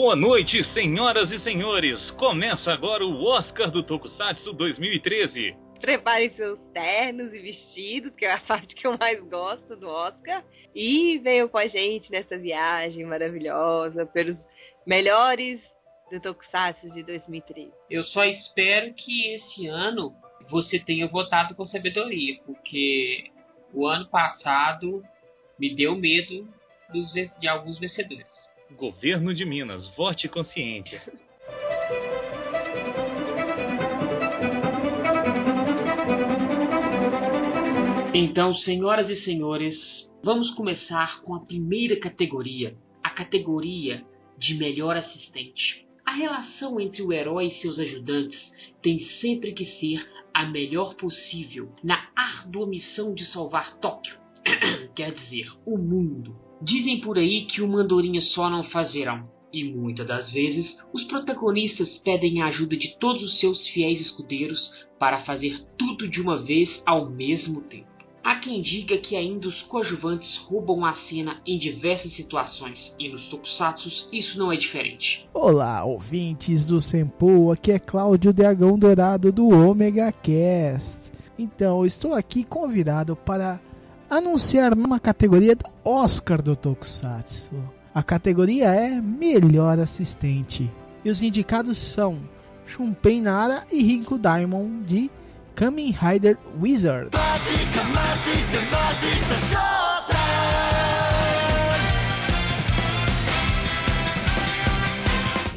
Boa noite, senhoras e senhores. Começa agora o Oscar do Tokusatsu 2013. Prepare seus ternos e vestidos, que é a parte que eu mais gosto do Oscar. E venham com a gente nessa viagem maravilhosa pelos melhores do Tokusatsu de 2013. Eu só espero que esse ano você tenha votado com sabedoria, porque o ano passado me deu medo dos, de alguns vencedores. Governo de Minas, vote consciente. Então, senhoras e senhores, vamos começar com a primeira categoria, a categoria de melhor assistente. A relação entre o herói e seus ajudantes tem sempre que ser a melhor possível na árdua missão de salvar Tóquio, quer dizer, o mundo. Dizem por aí que uma andorinha só não faz verão. E muitas das vezes os protagonistas pedem a ajuda de todos os seus fiéis escudeiros para fazer tudo de uma vez ao mesmo tempo. Há quem diga que ainda os coadjuvantes roubam a cena em diversas situações, e nos tokusatsus isso não é diferente. Olá, ouvintes do Senpu, aqui é Cláudio Dragão Dourado do Omega Cast. Então, estou aqui convidado para anunciar uma categoria do Oscar do Tokusatsu. A categoria é Melhor Assistente. E os indicados são Shunpei Nara e Rinko Diamond de Kamen Rider Wizard.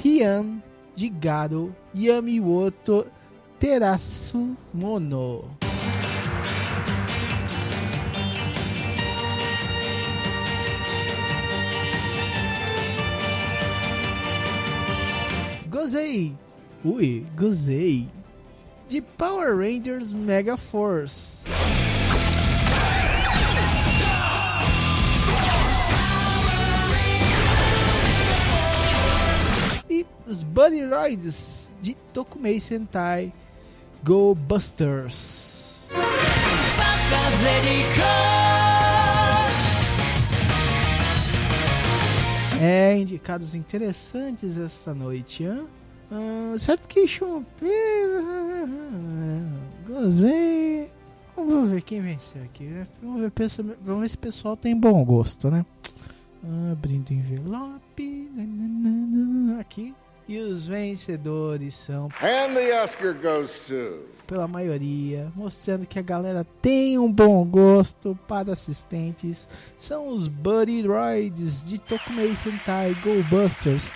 Rian de Garo Yamiwoto Terasu Mono. Gozei! Ui, gozei! De Power Rangers Mega Force. E os Buddy Rides de Tokumei Sentai Go Busters. É, indicados interessantes esta noite, hein? Ah, certo que Chumpei. Gozei. Vamos ver quem venceu aqui, né? Vamos ver, vamos ver se o pessoal tem bom gosto, né? Abrindo envelope. Aqui. E os vencedores são. And the Oscar goes to. Pela maioria, mostrando que a galera tem um bom gosto para assistentes, são os Buddy Droids de Tokumei Sentai Go Busters.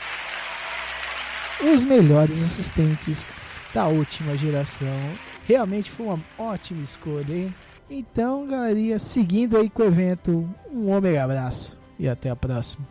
Os melhores assistentes da última geração. Realmente foi uma ótima escolha, hein? Então, galerinha, seguindo aí com o evento, um ômega abraço e até a próxima.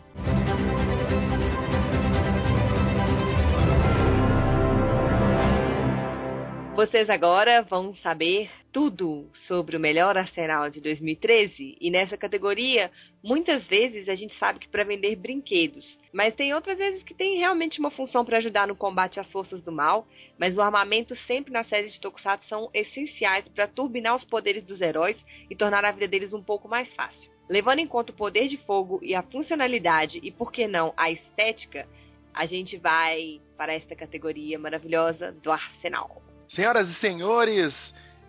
Vocês agora vão saber tudo sobre o melhor arsenal de 2013 e nessa categoria, muitas vezes a gente sabe que para vender brinquedos, mas tem outras vezes que tem realmente uma função para ajudar no combate às forças do mal, mas o armamento sempre na série de Tokusatsu são essenciais para turbinar os poderes dos heróis e tornar a vida deles um pouco mais fácil. Levando em conta o poder de fogo e a funcionalidade e por que não a estética, a gente vai para esta categoria maravilhosa do arsenal. Senhoras e senhores,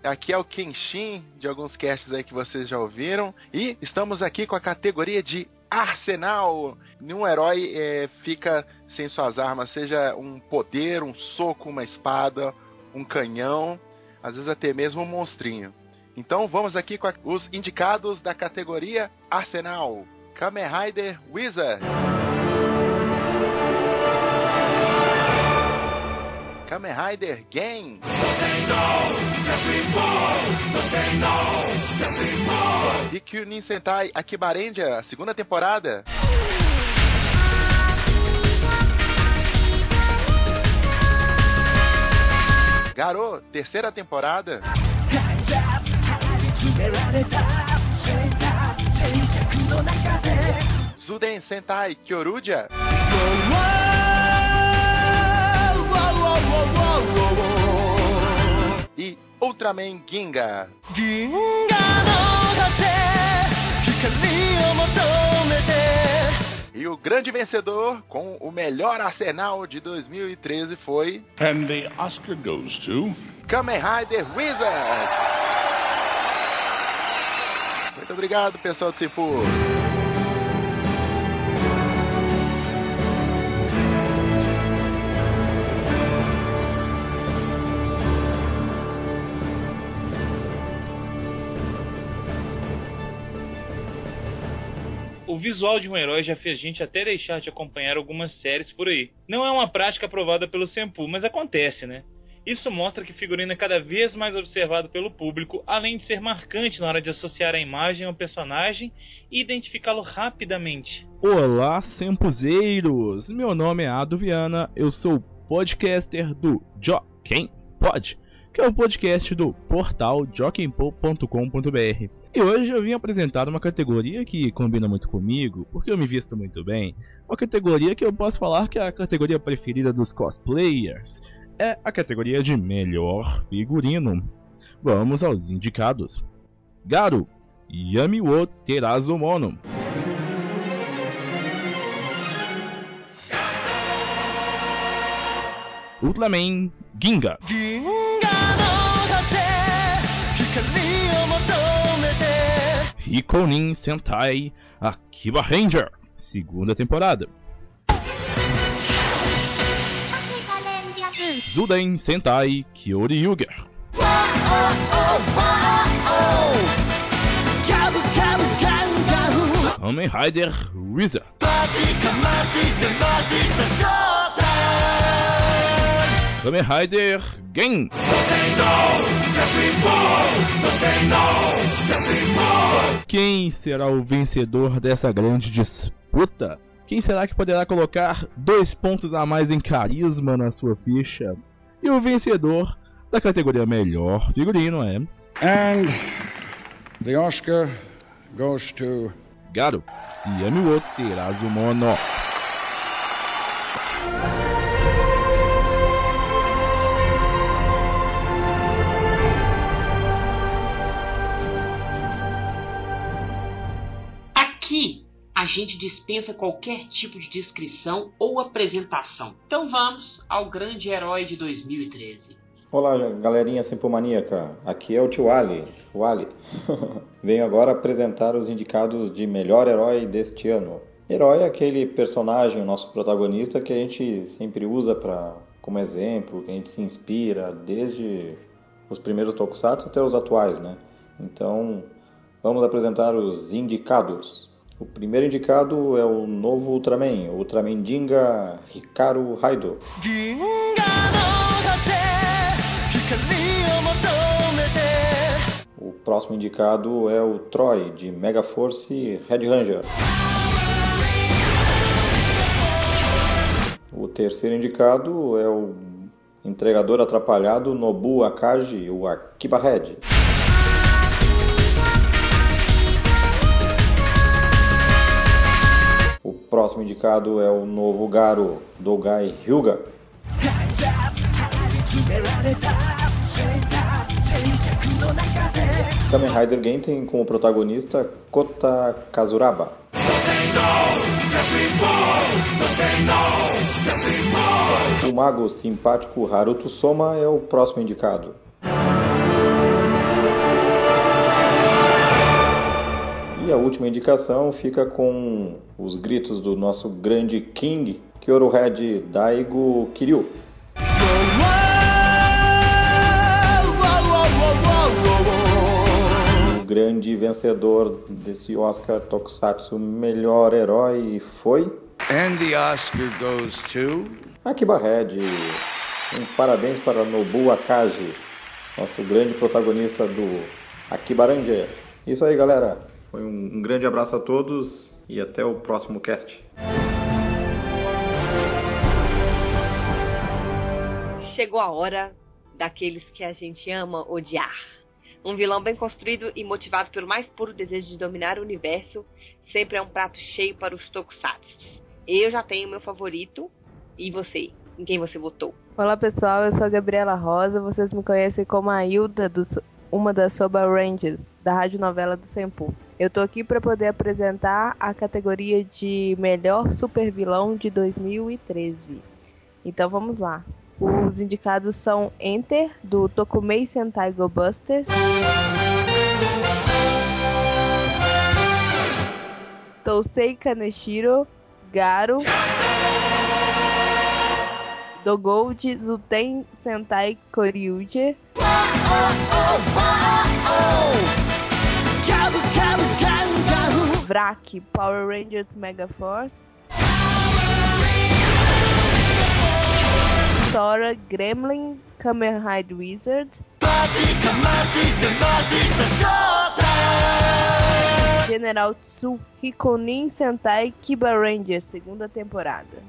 aqui é o Kenshin de alguns casts aí que vocês já ouviram e estamos aqui com a categoria de Arsenal. Nenhum herói é, fica sem suas armas, seja um poder, um soco, uma espada, um canhão, às vezes até mesmo um monstrinho. Então vamos aqui com os indicados da categoria Arsenal. Kamen Rider Wizard. Kamen Rider Game. E Kyunin Sentai Akibarendia, segunda temporada. Garou, terceira temporada. Zuden Sentai Kyoruja. E Ultraman Ginga. E o grande vencedor com o melhor arsenal de 2013 foi. And the Oscar goes to. Kamen Rider Wizard! Muito obrigado, pessoal do Cifu. O visual de um herói já fez gente até deixar de acompanhar algumas séries por aí. Não é uma prática aprovada pelo Senpu, mas acontece, né? Isso mostra que figurino é cada vez mais observado pelo público, além de ser marcante na hora de associar a imagem ao personagem e identificá-lo rapidamente. Olá, Sempuzeiros! Meu nome é Ado Viana, eu sou podcaster do Jo Quem Pode, que é o podcast do portal joquempo.com.br. E hoje eu vim apresentar uma categoria que combina muito comigo, porque eu me visto muito bem. Uma categoria que eu posso falar que é a categoria preferida dos cosplayers é a categoria de melhor figurino. Vamos aos indicados: Garu, Yami wo Terazomono. Ultraman Ginga. Hikonin Sentai Akiba Ranger, segunda temporada. Zuden Sentai Kyori Yuger. Kamen Rider Wizard. Kamen Rider Gen. Quem será o vencedor dessa grande disputa? Quem será que poderá colocar dois pontos a mais em carisma na sua ficha? E o vencedor da categoria melhor figurino é. And the Oscar goes to. Garo Yamiwo Terazumono. Aqui a gente dispensa qualquer tipo de descrição ou apresentação. Então vamos ao grande herói de 2013. Olá, galerinha simpomaníaca. Aqui é o tio Ali. O Ali. Venho agora apresentar os indicados de melhor herói deste ano. Herói é aquele personagem, o nosso protagonista, que a gente sempre usa para como exemplo, que a gente se inspira desde os primeiros tokusatsu até os atuais, né? Então, vamos apresentar os indicados. O primeiro indicado é o novo Ultraman, o Ultraman Jinga Hikaru Haido. O próximo indicado é o Troy, de Mega Force Red Ranger. O terceiro indicado é o entregador atrapalhado Nobu Akaji, o Akiba Red. Próximo indicado é o novo Garo, Dogai Hyuga. Kamen Rider Genten como protagonista Kota Kazuraba. O mago simpático Haruto Soma é o próximo indicado. E a última indicação fica com os gritos do nosso grande King, Kyoruhead Daigo Kiryu. O grande vencedor desse Oscar Tokusatsu Melhor Herói foi And the Oscar goes to. Akiba Red. Um parabéns para Nobu Akaji, nosso grande protagonista do Akiba Ranger. Isso aí, galera. Foi um, um grande abraço a todos e até o próximo cast. Chegou a hora daqueles que a gente ama odiar. Um vilão bem construído e motivado pelo mais puro desejo de dominar o universo sempre é um prato cheio para os tokusatsu. Eu já tenho meu favorito. E você? Em quem você votou? Olá pessoal, eu sou a Gabriela Rosa, vocês me conhecem como a Hilda dos uma das Soba Rangers, da rádio novela do Senpu. Eu tô aqui para poder apresentar a categoria de melhor supervilão de 2013. Então vamos lá. Os indicados são Enter, do Tokumei Sentai Go Busters. Tousei Kaneshiro, Garo. Do Gold Zuten Sentai Koryuge. Vrak Power Rangers Mega Force. Sora Gremlin Kamen Rider Wizard. General Tsu Hikonin Sentai Kiba Ranger, segunda temporada.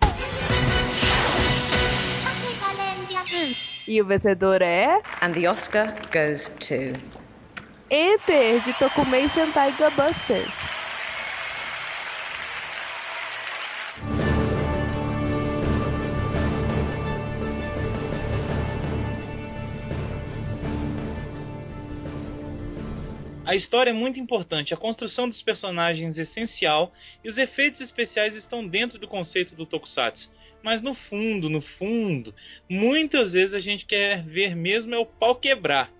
E o vencedor é. And the Oscar goes to. Enter de Tokumei Sentai Busters. A história é muito importante, a construção dos personagens é essencial e os efeitos especiais estão dentro do conceito do Tokusatsu. Mas no fundo, no fundo, muitas vezes a gente quer ver mesmo é o pau quebrar.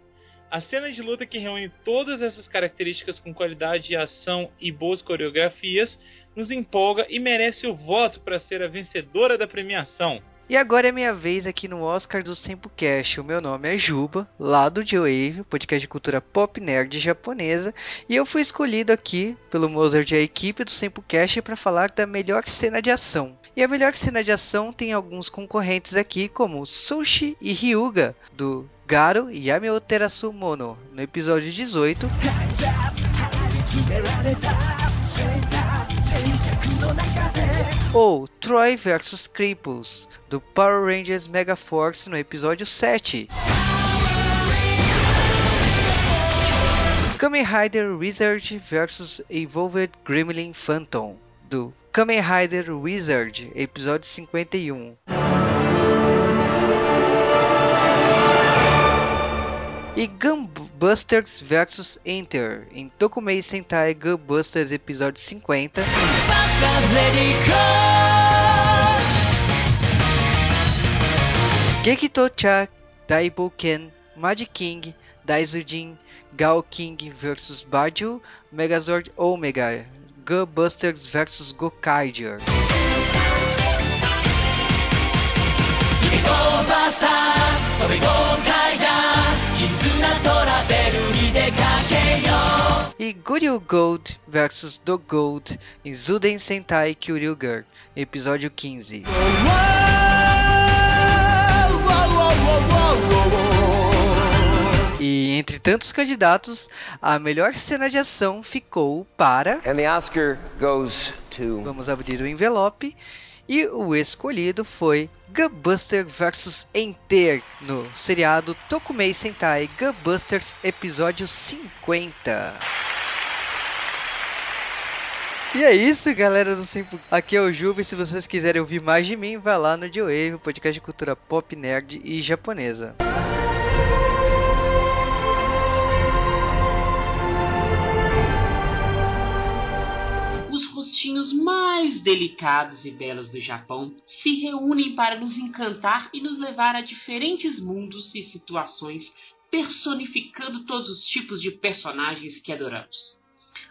A cena de luta que reúne todas essas características com qualidade de ação e boas coreografias nos empolga e merece o voto para ser a vencedora da premiação. E agora é minha vez aqui no Oscar do Sempocast. O meu nome é Juba, lá do J-Wave, podcast de cultura pop nerd japonesa, e eu fui escolhido aqui pelo Mozart e a equipe do Sempocast para falar da melhor cena de ação. E a melhor cena de ação tem alguns concorrentes aqui, como Sushi e Ryuga, do Garo Yameo Terasu Mono, no episódio 18. Ou Troy vs Cripples, do Power Rangers Mega Force no episódio 7. Kamen Rider Wizard vs Evolved Gremlin Phantom, do Kamen Rider Wizard, episódio 51. E Gunbusters vs Enter, em Tokumei Sentai Gunbusters episódio 50. Gekito-cha Daiboken Mad King Daizujin Gal King vs Baju Megazord Omega Gunbusters vs Gokaiger Guryu Gold vs Do Gold em Zuden Sentai Kyuryuger, episódio 15. E entre tantos candidatos, a melhor cena de ação ficou para. And the Oscar goes to. Vamos abrir o envelope. E o escolhido foi Gunbuster vs Enter no seriado Tokumei Sentai Gunbusters episódio 50. E é isso, galera do Simpo. Aqui é o Juba e se vocês quiserem ouvir mais de mim, vai lá no J-Wave, o podcast de cultura pop, nerd e japonesa. Os rostinhos mais delicados e belos do Japão se reúnem para nos encantar e nos levar a diferentes mundos e situações, personificando todos os tipos de personagens que adoramos.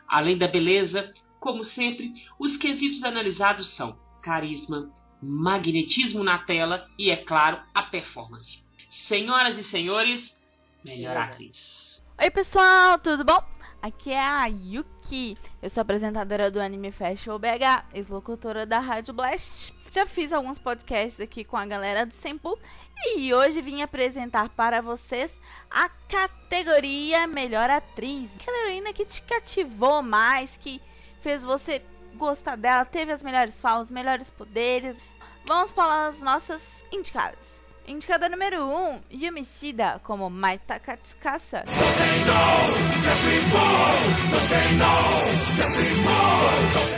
Além da beleza, como sempre, os quesitos analisados são carisma, magnetismo na tela e, é claro, a performance. Senhoras e senhores, melhor atriz. Oi, pessoal, tudo bom? Aqui é a Yuki. Eu sou apresentadora do Anime Festival BH, ex-locutora da Rádio Blast. Já fiz alguns podcasts aqui com a galera do Sempu e hoje vim apresentar para vocês a categoria Melhor Atriz. Aquela heroína que te cativou mais, que fez você gostar dela, teve as melhores falas, melhores poderes. Vamos para as nossas indicadas. Indicada número 1, um, Yumishida como Mai Takatsukasa.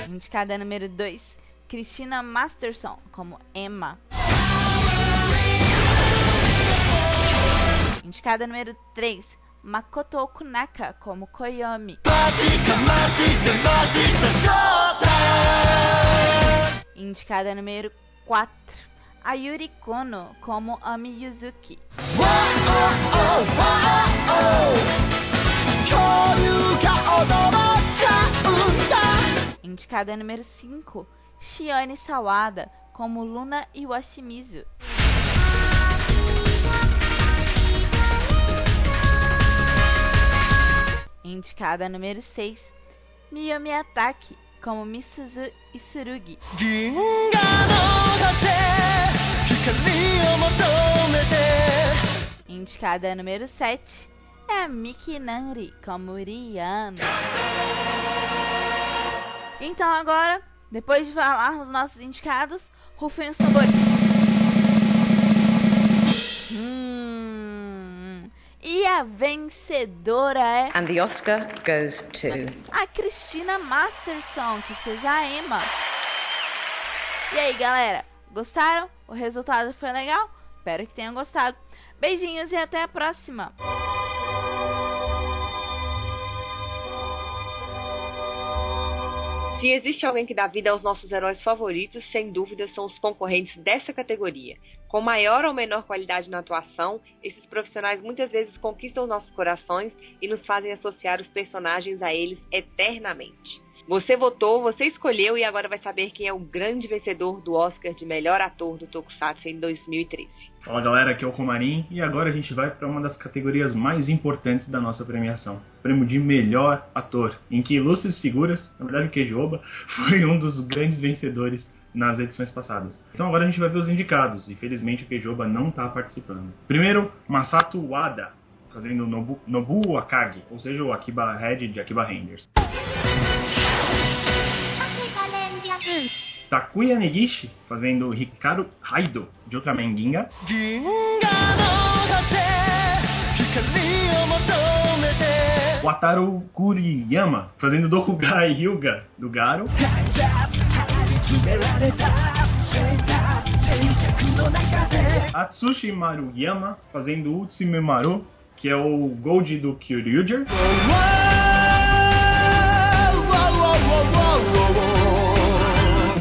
Indicada número 2, Christina Masterson como Emma. Indicada número 3, Makoto Okunaka como Koyomi. Indicada número 4, Ayuri Kono como Ami Yuzuki. Indicada número 5, Shione Sawada como Luna Iwashimizu. Indicada número 6, Miyomi Ataki como Misuzu Isurugi. Indicada número 7 é Miki Nari como Rihanna. Então agora, depois de falarmos nossos indicados, rufem os tambores. Hum, e a vencedora é And the Oscar goes to. a Cristina Masterson, que fez a Emma. E aí, galera, gostaram? O resultado foi legal? Espero que tenham gostado. Beijinhos e até a próxima! Se existe alguém que dá vida aos nossos heróis favoritos, sem dúvida são os concorrentes dessa categoria. Com maior ou menor qualidade na atuação, esses profissionais muitas vezes conquistam nossos corações e nos fazem associar os personagens a eles eternamente. Você votou, você escolheu e agora vai saber quem é o grande vencedor do Oscar de melhor ator do Tokusatsu em 2013. Fala galera, aqui é o Comarim e agora a gente vai para uma das categorias mais importantes da nossa premiação, o prêmio de melhor ator, em que ilustres figuras, na verdade o Kejoba, foi um dos grandes vencedores nas edições passadas. Então agora a gente vai ver os indicados, e felizmente o Kejoba não está participando. Primeiro, Masato Wada, fazendo Nobu, Nobu Akagi, ou seja, o Akiba Head de Akiba Rangers. Takuya Negishi, fazendo Hikaru Haido, de Ultraman Ginga. Wataru Kuriyama, fazendo Dokugai Hyuga, do Garo. Atsushi Maruyama, fazendo Utsumi Maru, que é o Gold do Kyryuger.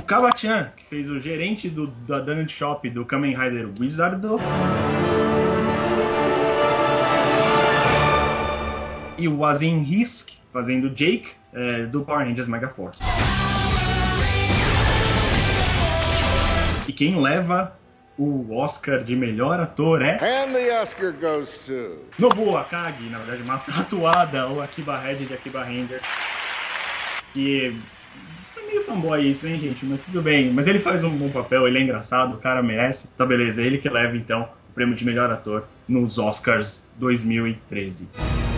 Kawachan, que fez o gerente do, da Donut Shop do Kamen Rider Wizardo. E o Azin Hisk, fazendo Jake, é, do Power Rangers Mega Force. E quem leva o Oscar de melhor ator é. And the Oscar goes to. Nobuo Akagi, na verdade, Masato Ada, ou Akiba Head de Akiba Rangers. E é meio fanboy isso, hein, gente? Mas tudo bem. Mas ele faz um bom papel, ele é engraçado, o cara merece. Tá beleza, ele que leva então o prêmio de melhor ator nos Oscars 2013.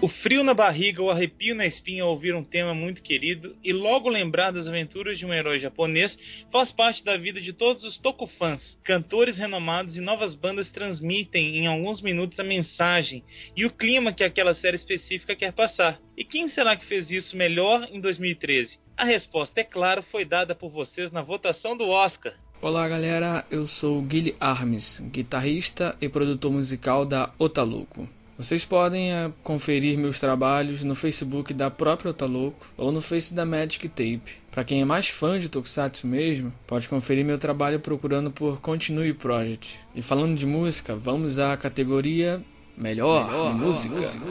O frio na barriga, o arrepio na espinha ao ouvir um tema muito querido e logo lembrar das aventuras de um herói japonês faz parte da vida de todos os tokufãs. Cantores renomados e novas bandas transmitem em alguns minutos a mensagem e o clima que aquela série específica quer passar. E quem será que fez isso melhor em 2013? A resposta, é claro, foi dada por vocês na votação do Oscar. Olá galera, eu sou Guilherme Armes, guitarrista e produtor musical da Otaluco. Vocês podem uh, conferir meus trabalhos no Facebook da própria Otaloco ou no Face da Magic Tape. Para quem é mais fã de Tokusatsu mesmo, pode conferir meu trabalho procurando por Continue Project. E falando de música, vamos à categoria Melhor, Melhor música. música.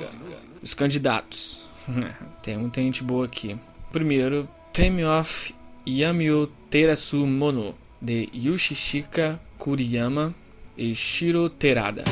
Os candidatos. tem muita gente boa aqui. Primeiro, Theme of Yamio Terasu Mono, de Yushishika Kuriyama e Shiro Terada.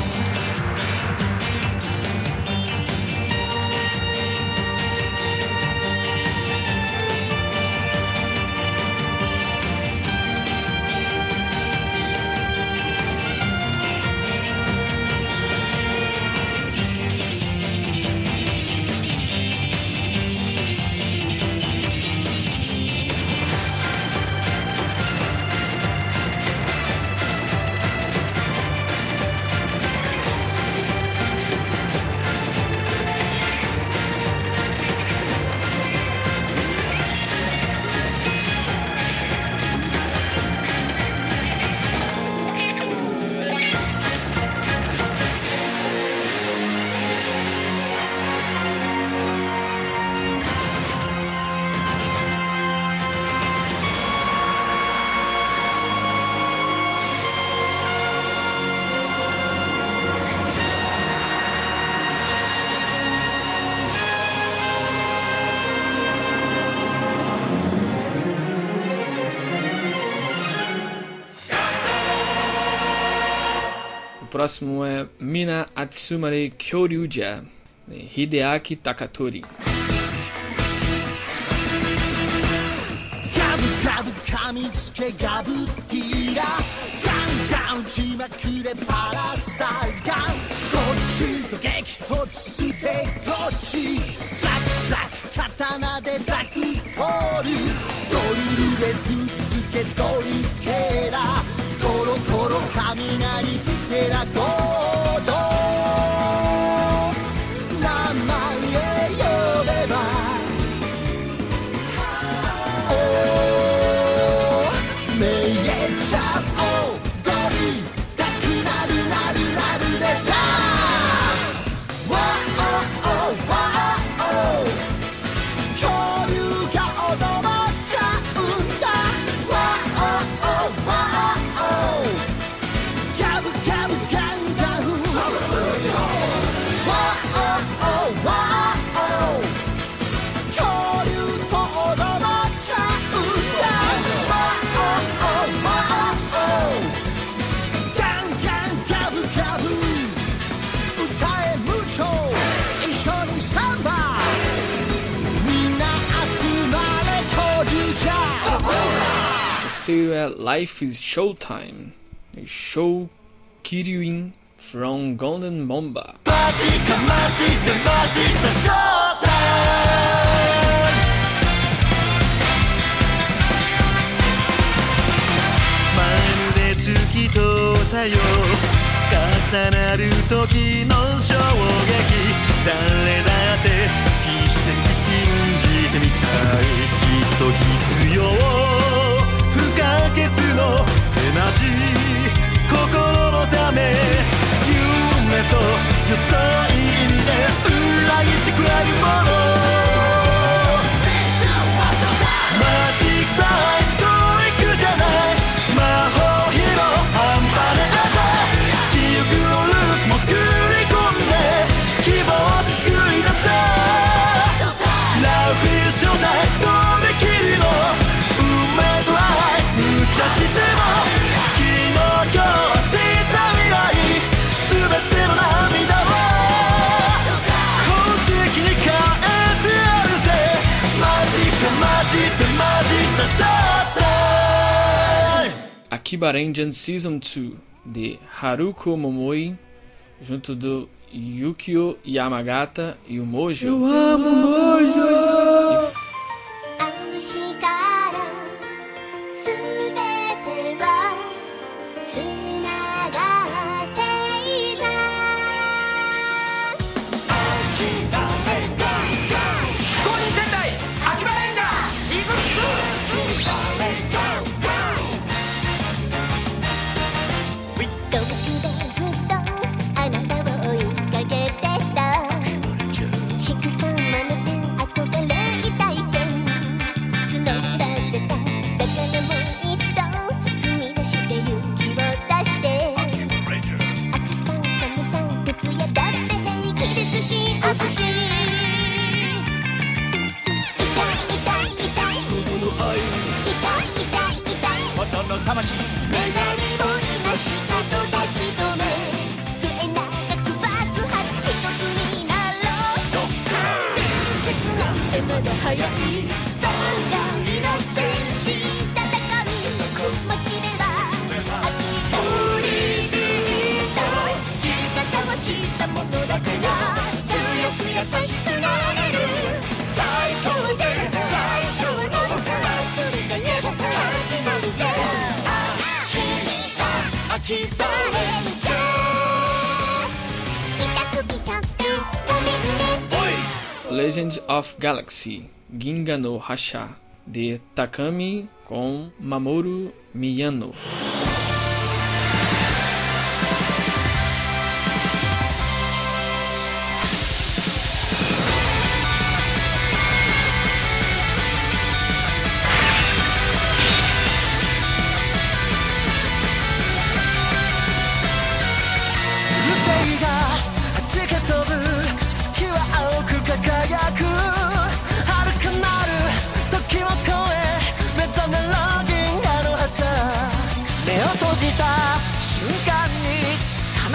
próximo é Mina Atsumare Kyoryuja, né, Hideaki Takatori. Gabu a todos. serial Life is Showtime, Show Kiryuin from Golden Bomba. Magic, magic, magic, the showtime! 重なる時の衝撃誰だって奇跡信じてみたいきっと必要のエナジー心のため夢と予想意味で裏切ってくれるもの。Akiba Rengen Season 2 de Haruko Momoi junto do Yukio Yamagata e o Mojo. Eu amo Mojo! of Galaxy Ginga no Hacha de Takami com Mamoru Miyano.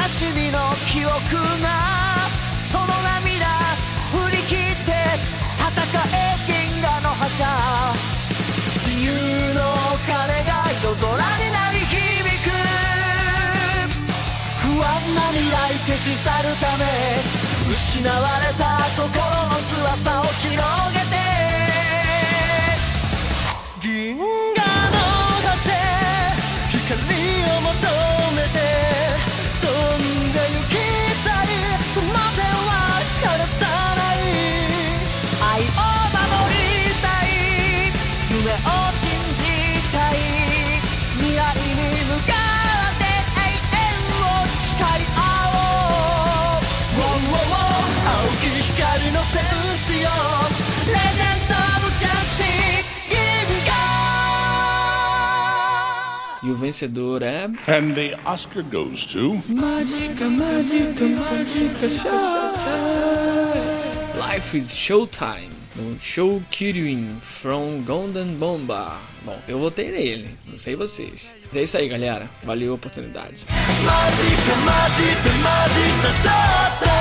悲しみの記憶がその涙振り切って戦え銀河の覇者自由の鐘が夜空に鳴り響く不安な未来消し去るため失われた心の翼を広げ vencedor é. And the Oscar goes to. Mágica, mágica, mágica, showtime. Life is Showtime. No Show Kiryuin from Golden Bomba. Bom, eu votei nele, não sei vocês. Mas é isso aí, galera. Valeu a oportunidade. Mágica, mágica, mágica, showtime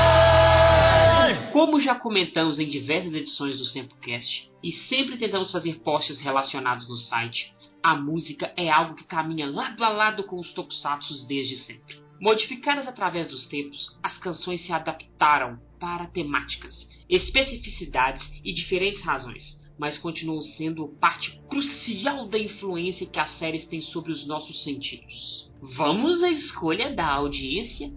Como já comentamos em diversas edições do Sempocast e sempre tentamos fazer posts relacionados no site, a música é algo que caminha lado a lado com os tokusatsu desde sempre. Modificadas através dos tempos, as canções se adaptaram para temáticas, especificidades e diferentes razões, mas continuam sendo parte crucial da influência que as séries têm sobre os nossos sentidos. Vamos à escolha da audiência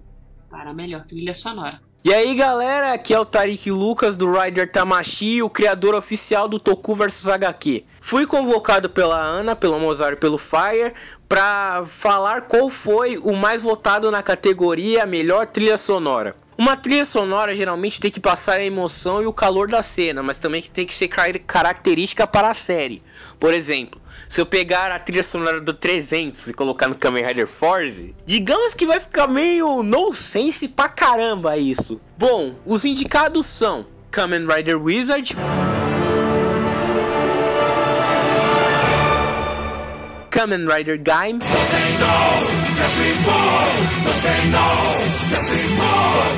para a melhor trilha sonora. E aí galera, aqui é o Tarik Lucas do Rider Tamashi, o criador oficial do Toku vs HQ. Fui convocado pela Ana, pelo Mozart e pelo Fire para falar qual foi o mais votado na categoria Melhor Trilha Sonora. Uma trilha sonora geralmente tem que passar a emoção e o calor da cena, mas também tem que ser car- característica para a série. Por exemplo, se eu pegar a trilha sonora do 300 e colocar no Kamen Rider Force, digamos que vai ficar meio nonsense pra caramba isso. Bom, os indicados são Kamen Rider Wizard, Kamen Rider Gaim,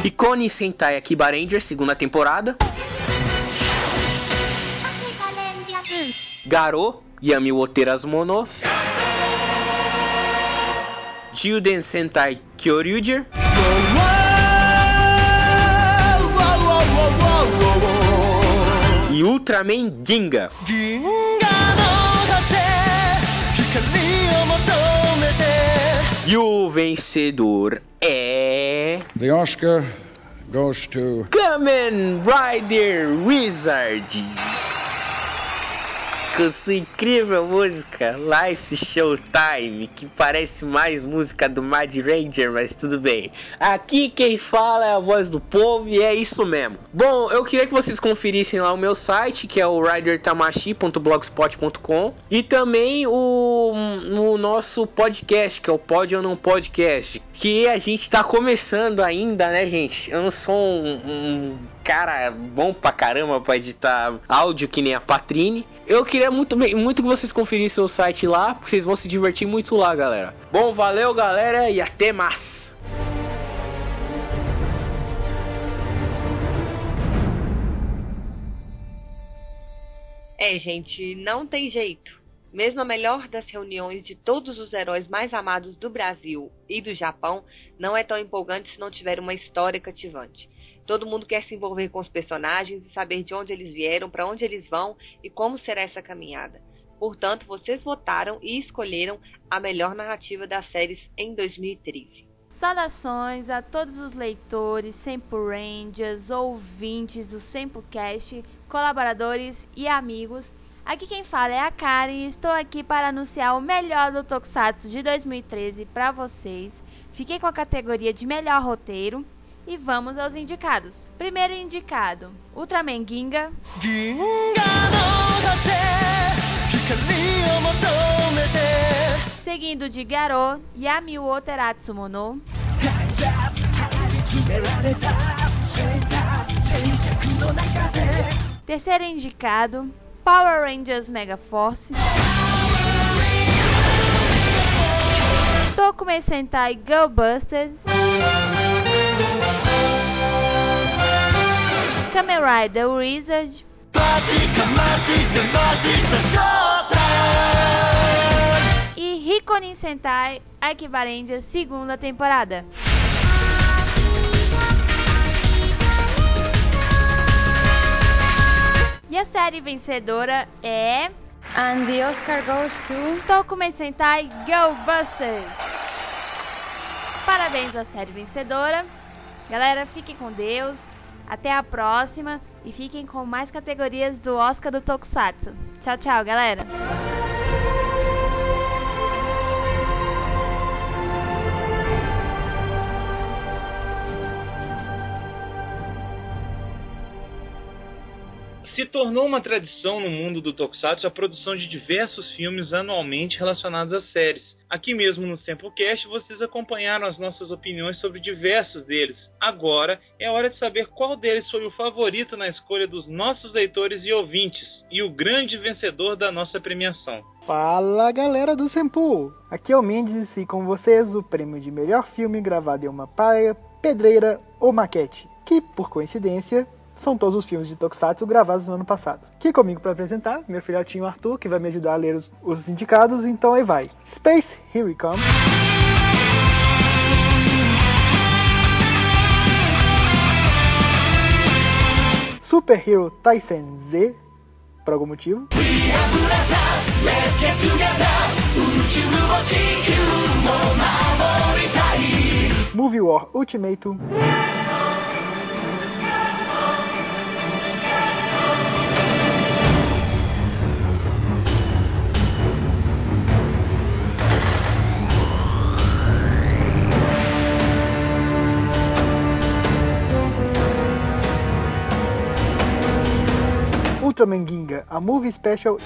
Icone Sentai Akiba Ranger, segunda temporada, Garo Yami Woteras Mono Juden Sentai Kyoryuger e Ultraman Ginga. E o vencedor é. The Oscar goes to. Kamen Rider Wizard. Com sua incrível música Life Showtime, que parece mais música do Mad Ranger, mas tudo bem. Aqui quem fala é a voz do povo e é isso mesmo. Bom, eu queria que vocês conferissem lá o meu site, que é o ridertamashi.blogspot.com e também o, o nosso podcast, que é o Pod ou Não Podcast, que a gente tá começando ainda, né, gente? Eu não sou um, um cara bom pra caramba pra editar áudio que nem a Patrine. Eu queria muito, muito que vocês conferissem o site lá, porque vocês vão se divertir muito lá, galera. Bom, valeu, galera, e até mais. É, gente, não tem jeito. Mesmo a melhor das reuniões de todos os heróis mais amados do Brasil e do Japão não é tão empolgante se não tiver uma história cativante. Todo mundo quer se envolver com os personagens e saber de onde eles vieram, para onde eles vão e como será essa caminhada. Portanto, vocês votaram e escolheram a melhor narrativa das séries em 2013. Saudações a todos os leitores, Sempo Rangers, ouvintes do SempoCast, colaboradores e amigos. Aqui quem fala é a Karen e estou aqui para anunciar o melhor do Tokusatsu de 2013 para vocês. Fiquei com a categoria de melhor roteiro e vamos aos indicados. Primeiro indicado, Ultraman Ginga. Seguindo de Garou, Yami wo Teratsumo. Terceiro indicado, Power Rangers Mega Force. Tokume Sentai Girl Busters. Kamen Rider Wizard, e Hikonin Sentai Akibarendia segunda temporada. E a série vencedora é. And the Oscar goes to. Tokumei Sentai Go Busters! Parabéns à série vencedora. Galera, fiquem com Deus. Até a próxima. E fiquem com mais categorias do Oscar do Tokusatsu. Tchau, tchau, galera. Se tornou uma tradição no mundo do Tokusatsu a produção de diversos filmes anualmente relacionados às séries. Aqui mesmo no Samplecast vocês acompanharam as nossas opiniões sobre diversos deles. Agora é hora de saber qual deles foi o favorito na escolha dos nossos leitores e ouvintes e o grande vencedor da nossa premiação. Fala galera do Sempu! Aqui é o Mendes e com vocês o prêmio de melhor filme gravado em uma praia, pedreira ou maquete, que por coincidência são todos os filmes de Tokusatsu gravados no ano passado. Aqui comigo para apresentar, meu filhotinho Arthur, que vai me ajudar a ler os, os indicados, então aí vai. Space, Here We Come. Super Hero Tyson Z, por algum motivo. Movie War Ultimatum. Ultraman Ginga, a movie special.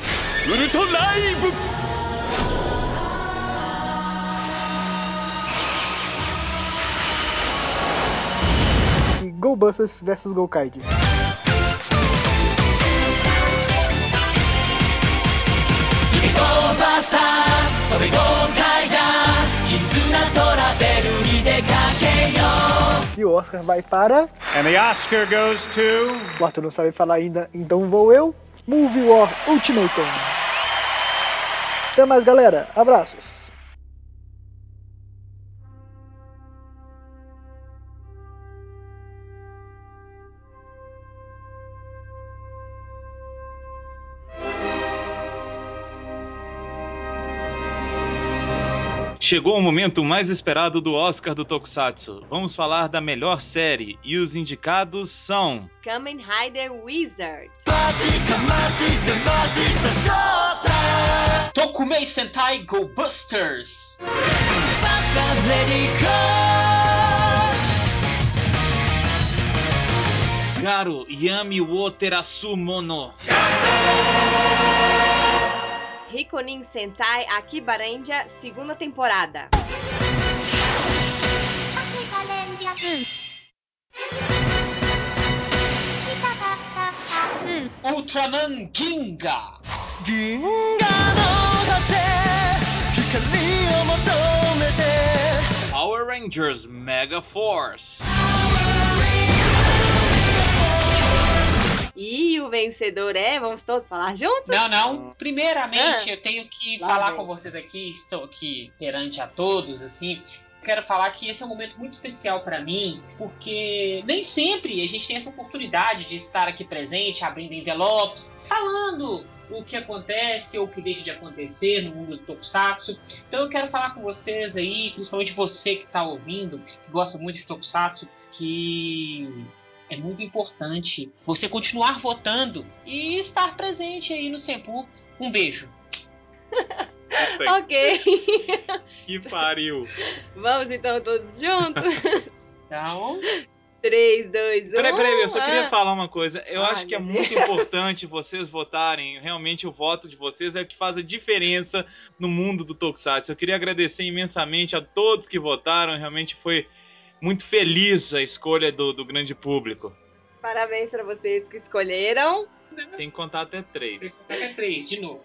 E Go Busters vs Go Kaiji. E o Oscar vai para. And the Oscar goes to. O Arthur não sabe falar ainda, então vou eu. Movie War Ultimatum. Até mais, galera. Abraços. Chegou o momento mais esperado do Oscar do Tokusatsu. Vamos falar da melhor série e os indicados são Kamen Rider Wizard. Tokumei Sentai Go Busters! Garo Yami wo Terasu Mono. Rikonin Sentai Akibarendia segunda temporada. Ultraman Ginga! Power Rangers Mega Force. E o vencedor é, vamos todos falar juntos? Não, não. Primeiramente, Ah. eu tenho que Lá falar vem. com vocês aqui, estou aqui perante a todos, assim. Quero falar que esse é um momento muito especial para mim, porque nem sempre a gente tem essa oportunidade de estar aqui presente, abrindo envelopes, falando o que acontece ou o que deixa de acontecer no mundo do Tokusatsu. Então eu quero falar com vocês aí, principalmente você que está ouvindo, que gosta muito de Tokusatsu, que é muito importante você continuar votando e estar presente aí no Sempu. Um beijo. ok. Que pariu. Vamos então todos juntos? Então. 3, 2, 1. Peraí, peraí, eu só queria Ah. falar uma coisa. Eu Ai, acho que é muito Deus. importante vocês votarem. Realmente, o voto de vocês é o que faz a diferença no mundo do Tokusatsu. Eu queria agradecer imensamente a todos que votaram. Realmente foi muito feliz a escolha do, do grande público. Parabéns pra vocês que escolheram. Tem que contar até três. Até três, de novo.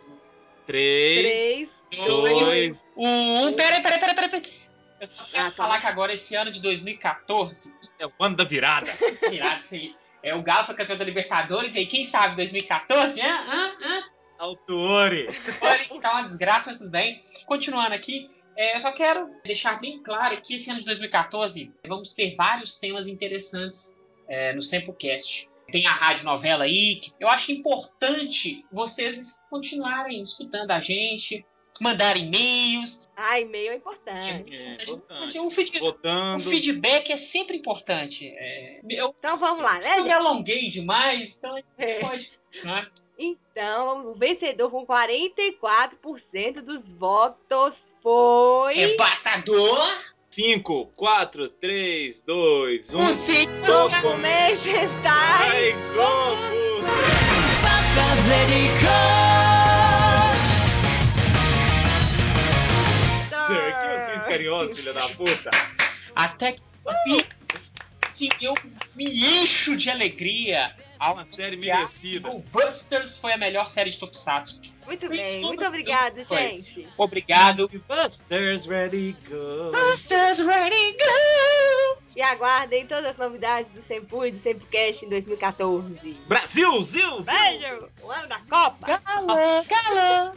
Três, Três, dois, Um, peraí, peraí, peraí, peraí. peraí. Eu só quero falar que agora, esse ano de 2014, É o ano da virada. virado isso aí. É, o Galo foi campeão da Libertadores, e aí, quem sabe, 2014? Hã? Hã? Hã? Autuori. Olha, que tá uma desgraça, mas tudo bem. Continuando aqui, é, eu só quero deixar bem claro que esse ano de 2014 vamos ter vários temas interessantes é, no Samplecast. Tem a rádio novela aí, que eu acho importante vocês continuarem escutando a gente, mandar e-mails. Ah, e-mail é importante. O, feed- o feedback é sempre importante. É, eu, então vamos lá, né, Eu me alonguei demais, então a gente É. pode continuar. Então, o vencedor com 44% dos votos foi. Rebatador! 5, 4, 3, 2, 1. O sim, Documentais. Ai, Globo! Sir, que vocês carinhosos, filha da puta. Até que sim, eu me encho de alegria. Uma série merecida. O Busters foi a melhor série de Tokusatsu. Muito bem, muito obrigado, Foi. gente. Obrigado. Busters ready go. Busters ready go. E aguardem todas as novidades do Sempu e do Sempocast em 2014. Brasil, Zil, Beijo! O ano da Copa! Galo, galo.